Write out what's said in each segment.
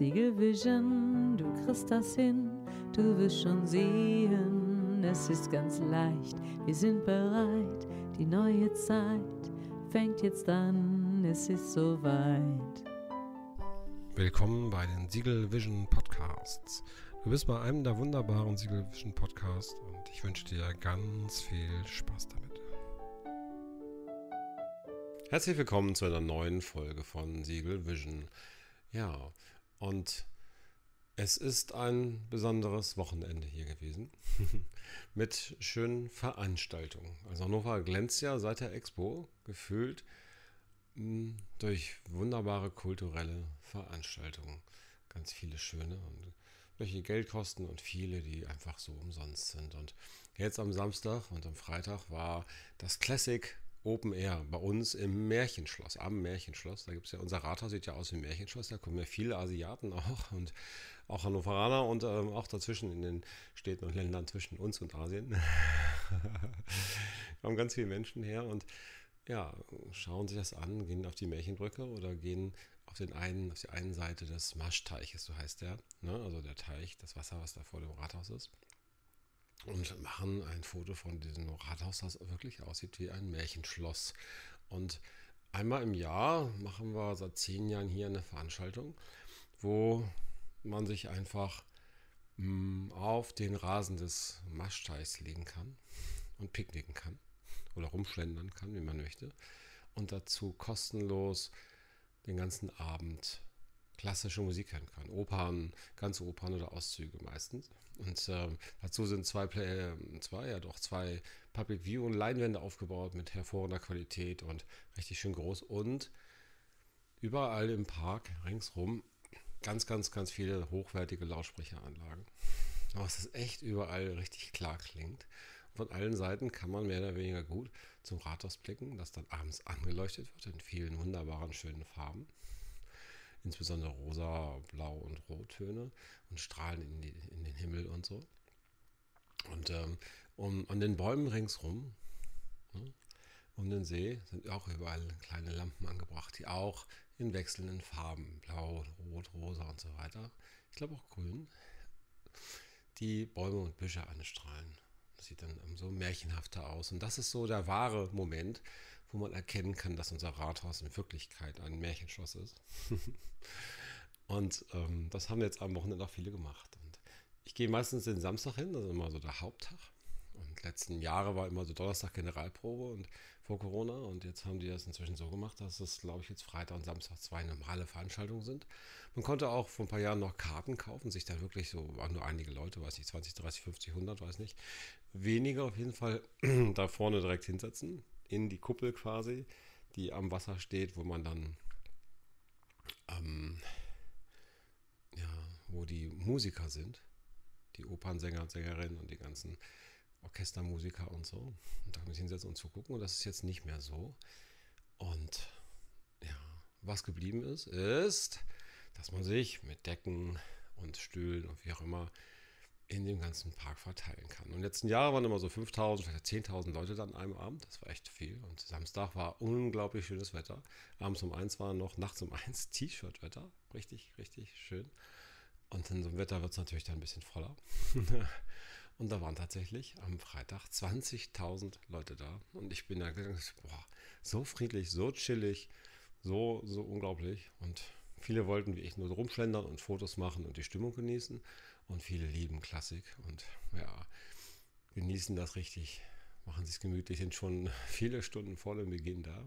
Siegel Vision, du kriegst das hin, du wirst schon sehen, es ist ganz leicht, wir sind bereit, die neue Zeit fängt jetzt an, es ist soweit. Willkommen bei den Siegel Vision Podcasts. Du bist bei einem der wunderbaren Siegel Vision Podcasts und ich wünsche dir ganz viel Spaß damit. Herzlich willkommen zu einer neuen Folge von Siegel Vision. Ja, und es ist ein besonderes Wochenende hier gewesen mit schönen Veranstaltungen. Also Hannover glänzt ja seit der Expo gefühlt hm, durch wunderbare kulturelle Veranstaltungen. Ganz viele schöne und welche Geld kosten und viele, die einfach so umsonst sind. Und jetzt am Samstag und am Freitag war das Classic Open Air bei uns im Märchenschloss, am Märchenschloss. Da gibt es ja, unser Rathaus sieht ja aus wie ein Märchenschloss, da kommen ja viele Asiaten auch und auch Hannoveraner und ähm, auch dazwischen in den Städten und Ländern zwischen uns und Asien. kommen ganz viele Menschen her und ja, schauen sich das an, gehen auf die Märchenbrücke oder gehen auf, den einen, auf die einen Seite des Maschteiches, so heißt der, ne? also der Teich, das Wasser, was da vor dem Rathaus ist und machen ein Foto von diesem Rathaus, das wirklich aussieht wie ein Märchenschloss. Und einmal im Jahr machen wir seit zehn Jahren hier eine Veranstaltung, wo man sich einfach mm, auf den Rasen des Maschteichs legen kann und picknicken kann oder rumschlendern kann, wie man möchte. Und dazu kostenlos den ganzen Abend klassische Musik hören kann. Opern, ganze Opern oder Auszüge meistens. Und äh, dazu sind zwei, Play, zwei, ja doch, zwei Public View und Leinwände aufgebaut mit hervorragender Qualität und richtig schön groß. Und überall im Park ringsrum ganz, ganz, ganz viele hochwertige Lautsprecheranlagen. Was es echt überall richtig klar klingt. Von allen Seiten kann man mehr oder weniger gut zum Rathaus blicken, das dann abends angeleuchtet wird in vielen wunderbaren, schönen Farben insbesondere rosa, blau und rottöne und strahlen in, die, in den Himmel und so. Und ähm, um, an den Bäumen ringsrum, ne, um den See, sind auch überall kleine Lampen angebracht, die auch in wechselnden Farben, blau, rot, rosa und so weiter, ich glaube auch grün, die Bäume und Büsche anstrahlen. Das sieht dann so märchenhafter aus. Und das ist so der wahre Moment, wo man erkennen kann, dass unser Rathaus in Wirklichkeit ein Märchenschloss ist. und ähm, das haben jetzt am Wochenende auch viele gemacht. Und ich gehe meistens den Samstag hin, das ist immer so der Haupttag. Und letzten Jahre war immer so Donnerstag Generalprobe und vor Corona. Und jetzt haben die das inzwischen so gemacht, dass es, glaube ich, jetzt Freitag und Samstag zwei normale Veranstaltungen sind. Man konnte auch vor ein paar Jahren noch Karten kaufen, sich da wirklich so, waren nur einige Leute, weiß nicht, 20, 30, 50, 100, weiß nicht. Weniger auf jeden Fall da vorne direkt hinsetzen, in die Kuppel quasi, die am Wasser steht, wo man dann, ähm, ja, wo die Musiker sind, die Opernsänger und Sängerinnen und die ganzen Orchestermusiker und so. Und da kann man sich hinsetzen und zugucken. Und das ist jetzt nicht mehr so. Und ja, was geblieben ist, ist, dass man sich mit Decken und Stühlen und wie auch immer in dem ganzen Park verteilen kann. Und letzten Jahren waren immer so 5000, vielleicht 10.000 Leute dann an einem Abend. Das war echt viel. Und Samstag war unglaublich schönes Wetter. Abends um eins war noch, nachts um eins T-Shirt-Wetter. Richtig, richtig schön. Und in so einem Wetter wird es natürlich dann ein bisschen voller. und da waren tatsächlich am Freitag 20.000 Leute da. Und ich bin da gedacht, boah, so friedlich, so chillig, so, so unglaublich. Und viele wollten wie ich nur rumschlendern und Fotos machen und die Stimmung genießen. Und viele lieben Klassik und ja, genießen das richtig, machen sich gemütlich, sind schon viele Stunden vor dem Beginn da.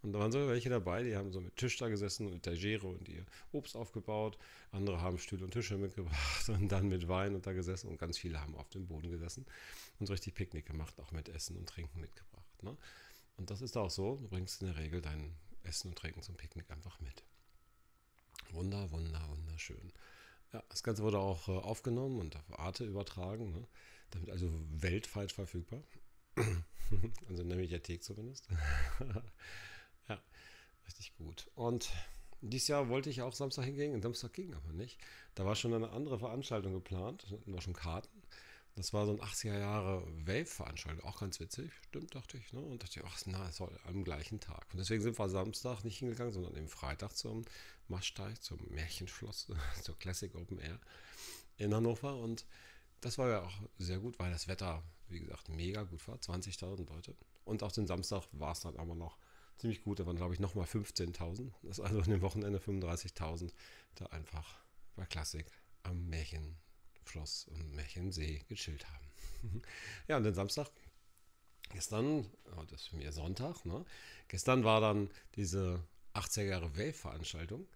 Und da waren so welche dabei, die haben so mit Tisch da gesessen und Tagere und ihr Obst aufgebaut. Andere haben Stühle und Tische mitgebracht und dann mit Wein und da gesessen. Und ganz viele haben auf dem Boden gesessen und so richtig Picknick gemacht, auch mit Essen und Trinken mitgebracht. Ne? Und das ist auch so, du bringst in der Regel dein Essen und Trinken zum Picknick einfach mit. Wunder, wunder, wunderschön. Ja, das Ganze wurde auch äh, aufgenommen und auf Arte übertragen, ne? damit also weltweit verfügbar. also in der Mediathek zumindest. Ja, richtig gut. Und dieses Jahr wollte ich auch Samstag hingehen, Samstag ging aber nicht. Da war schon eine andere Veranstaltung geplant, da hatten wir schon Karten. Das war so ein 80er Jahre Wave-Veranstaltung, auch ganz witzig, stimmt, dachte ich. Ne? Und dachte ich, ach, na, es soll am gleichen Tag. Und deswegen sind wir Samstag nicht hingegangen, sondern eben Freitag zum Maschteich, zum Märchenschloss, zur Classic Open Air in Hannover. Und das war ja auch sehr gut, weil das Wetter, wie gesagt, mega gut war. 20.000 Leute. Und auch den Samstag war es dann aber noch ziemlich gut. Da waren, glaube ich, nochmal 15.000. Das ist also in dem Wochenende 35.000. Da einfach bei Klassik am Märchenschloss, am Märchensee gechillt haben. ja, und den Samstag, gestern, oh, das ist für mich Sonntag, ne? Gestern war dann diese 80er Jahre Wave-Veranstaltung.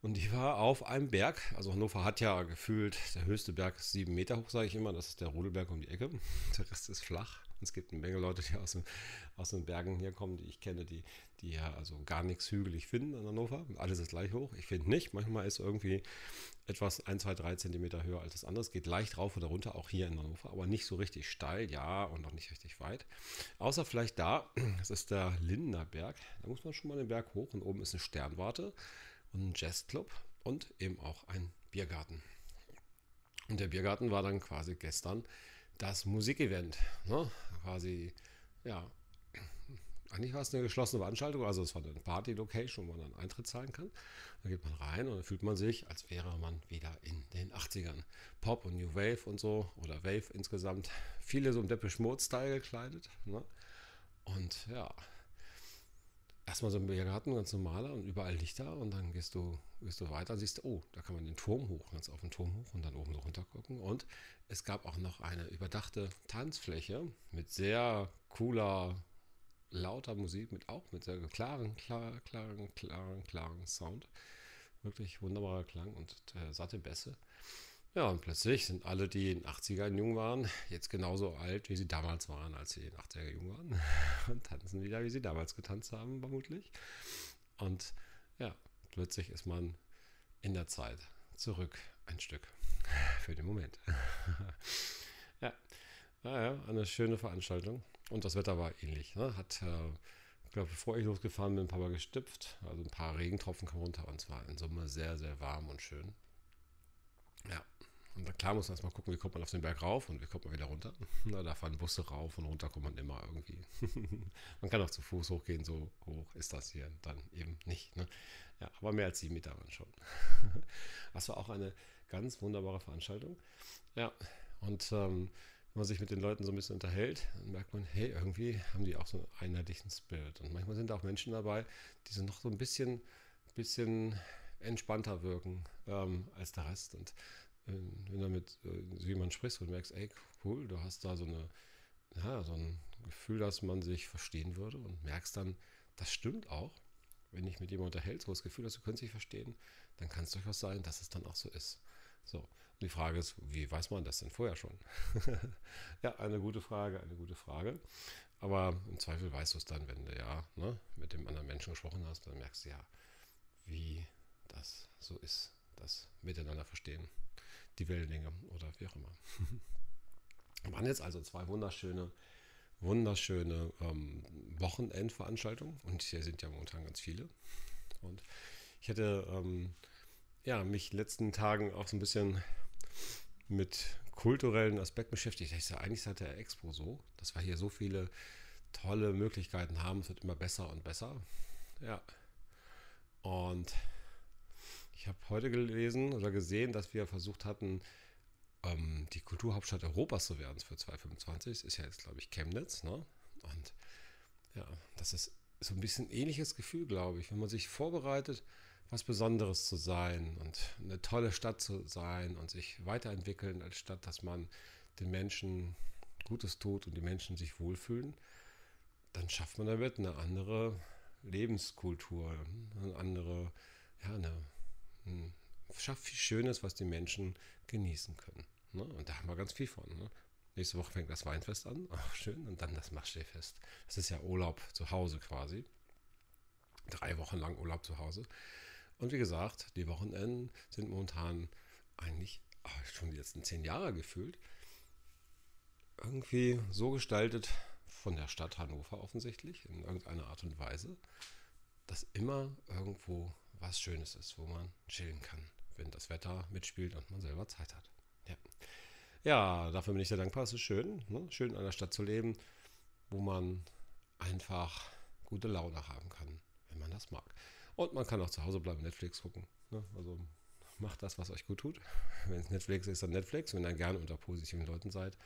Und die war auf einem Berg. Also Hannover hat ja gefühlt, der höchste Berg ist sieben Meter hoch, sage ich immer. Das ist der Rodelberg um die Ecke. Der Rest ist flach. Es gibt eine Menge Leute, die aus den, aus den Bergen hier kommen, die ich kenne, die, die ja also gar nichts hügelig finden in Hannover. Alles ist gleich hoch. Ich finde nicht. Manchmal ist irgendwie etwas 1, 2, 3 Zentimeter höher als das andere. Es geht leicht rauf oder runter, auch hier in Hannover, aber nicht so richtig steil, ja, und auch nicht richtig weit. Außer vielleicht da, das ist der Lindenberg. Da muss man schon mal den Berg hoch und oben ist eine Sternwarte und ein Jazzclub und eben auch ein Biergarten. Und der Biergarten war dann quasi gestern das Musikevent. Ne? Quasi, ja, eigentlich war es eine geschlossene Veranstaltung, also es war eine Party-Location, wo man dann Eintritt zahlen kann. Da geht man rein und dann fühlt man sich, als wäre man wieder in den 80ern. Pop und New Wave und so, oder Wave insgesamt. Viele so im Depeche Mode-Style gekleidet. Ne? Und ja, erstmal so ein Biergarten, ganz normaler und überall Lichter und dann gehst du, gehst du weiter und siehst, oh, da kann man den Turm hoch, ganz auf den Turm hoch und dann oben so runter gucken. Und es gab auch noch eine überdachte Tanzfläche mit sehr cooler, lauter Musik, mit auch mit sehr klaren, klaren, klaren, klaren, klaren Sound. Wirklich wunderbarer Klang und äh, satte Bässe. Ja, und plötzlich sind alle, die in den 80ern jung waren, jetzt genauso alt, wie sie damals waren, als sie in den 80er jung waren. Und tanzen wieder, wie sie damals getanzt haben, vermutlich. Und ja, plötzlich ist man in der Zeit zurück ein Stück. Für den Moment. ja, naja, eine schöne Veranstaltung. Und das Wetter war ähnlich. Ne? Hat, äh, ich glaube, bevor ich losgefahren bin, ein paar Mal gestüpft. Also ein paar Regentropfen kamen runter und es war in Summe sehr, sehr warm und schön. Ja, klar muss man erstmal gucken, wie kommt man auf den Berg rauf und wie kommt man wieder runter. Na, da fahren Busse rauf und runter kommt man immer irgendwie. man kann auch zu Fuß hochgehen, so hoch ist das hier dann eben nicht. Ne? Ja, aber mehr als sieben Meter waren schon. das war auch eine ganz wunderbare Veranstaltung. Ja, und ähm, wenn man sich mit den Leuten so ein bisschen unterhält, dann merkt man, hey, irgendwie haben die auch so einen einheitlichen Spirit. Und manchmal sind auch Menschen dabei, die so noch so ein bisschen, bisschen entspannter wirken ähm, als der Rest. Und wenn du mit äh, jemandem sprichst und merkst, ey, cool, du hast da so eine, ja, so ein Gefühl, dass man sich verstehen würde und merkst dann, das stimmt auch. Wenn ich mit jemandem unterhält, so das Gefühl, dass du könntest dich verstehen, dann kann es durchaus sein, dass es dann auch so ist. So. Und die Frage ist, wie weiß man das denn vorher schon? ja, eine gute Frage, eine gute Frage. Aber im Zweifel weißt du es dann, wenn du ja ne, mit dem anderen Menschen gesprochen hast, dann merkst du ja, wie das so ist, das Miteinander verstehen die Wellenlänge oder wie auch immer. waren jetzt also zwei wunderschöne, wunderschöne ähm, Wochenendveranstaltungen und hier sind ja momentan ganz viele. Und ich hätte ähm, ja, mich letzten Tagen auch so ein bisschen mit kulturellen Aspekten beschäftigt. Ich sage, eigentlich seit der Expo so, dass wir hier so viele tolle Möglichkeiten haben. Es wird immer besser und besser. Ja. Und ich habe heute gelesen oder gesehen, dass wir versucht hatten, ähm, die Kulturhauptstadt Europas zu werden für 2025. Das ist ja jetzt, glaube ich, Chemnitz. Ne? Und ja, das ist so ein bisschen ähnliches Gefühl, glaube ich, wenn man sich vorbereitet, was Besonderes zu sein und eine tolle Stadt zu sein und sich weiterentwickeln als Stadt, dass man den Menschen Gutes tut und die Menschen sich wohlfühlen, dann schafft man damit eine andere Lebenskultur, eine andere, ja, eine schafft viel Schönes, was die Menschen genießen können. Ne? Und da haben wir ganz viel von. Ne? Nächste Woche fängt das Weinfest an. Ach, schön. Und dann das Maschsee-Fest. Das ist ja Urlaub zu Hause quasi. Drei Wochen lang Urlaub zu Hause. Und wie gesagt, die Wochenenden sind momentan eigentlich ach, schon die letzten zehn Jahre gefühlt irgendwie so gestaltet von der Stadt Hannover offensichtlich in irgendeiner Art und Weise, dass immer irgendwo was Schönes ist, wo man chillen kann, wenn das Wetter mitspielt und man selber Zeit hat. Ja, ja, dafür bin ich sehr dankbar. Es ist schön, ne? schön in einer Stadt zu leben, wo man einfach gute Laune haben kann, wenn man das mag. Und man kann auch zu Hause bleiben, Netflix gucken. Ne? Also macht das, was euch gut tut. Wenn es Netflix ist, dann Netflix, wenn ihr gerne unter positiven Leuten seid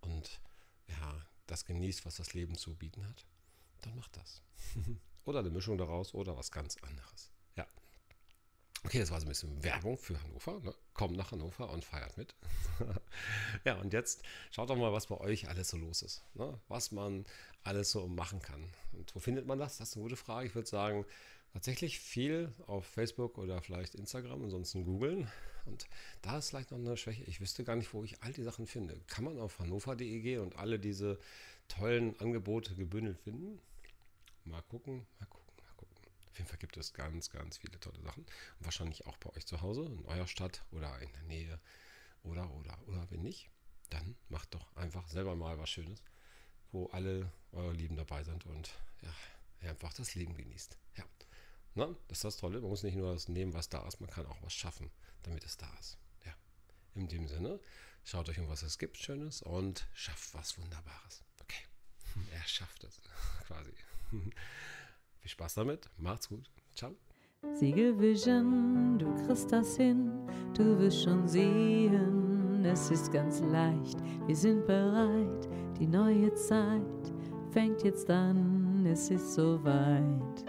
und ja, das genießt, was das Leben zu bieten hat, dann macht das. oder eine Mischung daraus oder was ganz anderes. Ja. Okay, das war so ein bisschen Werbung für Hannover. Ne? Kommt nach Hannover und feiert mit. ja, und jetzt schaut doch mal, was bei euch alles so los ist. Ne? Was man alles so machen kann. Und wo findet man das? Das ist eine gute Frage. Ich würde sagen, tatsächlich viel auf Facebook oder vielleicht Instagram, ansonsten googeln. Und da ist vielleicht noch eine Schwäche. Ich wüsste gar nicht, wo ich all die Sachen finde. Kann man auf hannover.de gehen und alle diese tollen Angebote gebündelt finden? Mal gucken, mal gucken, mal gucken. Auf jeden Fall gibt es ganz, ganz viele tolle Sachen. Und wahrscheinlich auch bei euch zu Hause, in eurer Stadt oder in der Nähe. Oder, oder, oder wenn nicht, dann macht doch einfach selber mal was Schönes, wo alle eure Lieben dabei sind und ja, einfach das Leben genießt. Ja. Na, das ist das Tolle. Man muss nicht nur das nehmen, was da ist, man kann auch was schaffen, damit es da ist. Ja. In dem Sinne, schaut euch um, was es gibt, Schönes und schafft was Wunderbares. Okay. Er schafft es quasi. Viel Spaß damit. Macht's gut. Ciao. Siegelvision, du kriegst das hin, du wirst schon sehen, es ist ganz leicht, wir sind bereit, die neue Zeit fängt jetzt an, es ist soweit.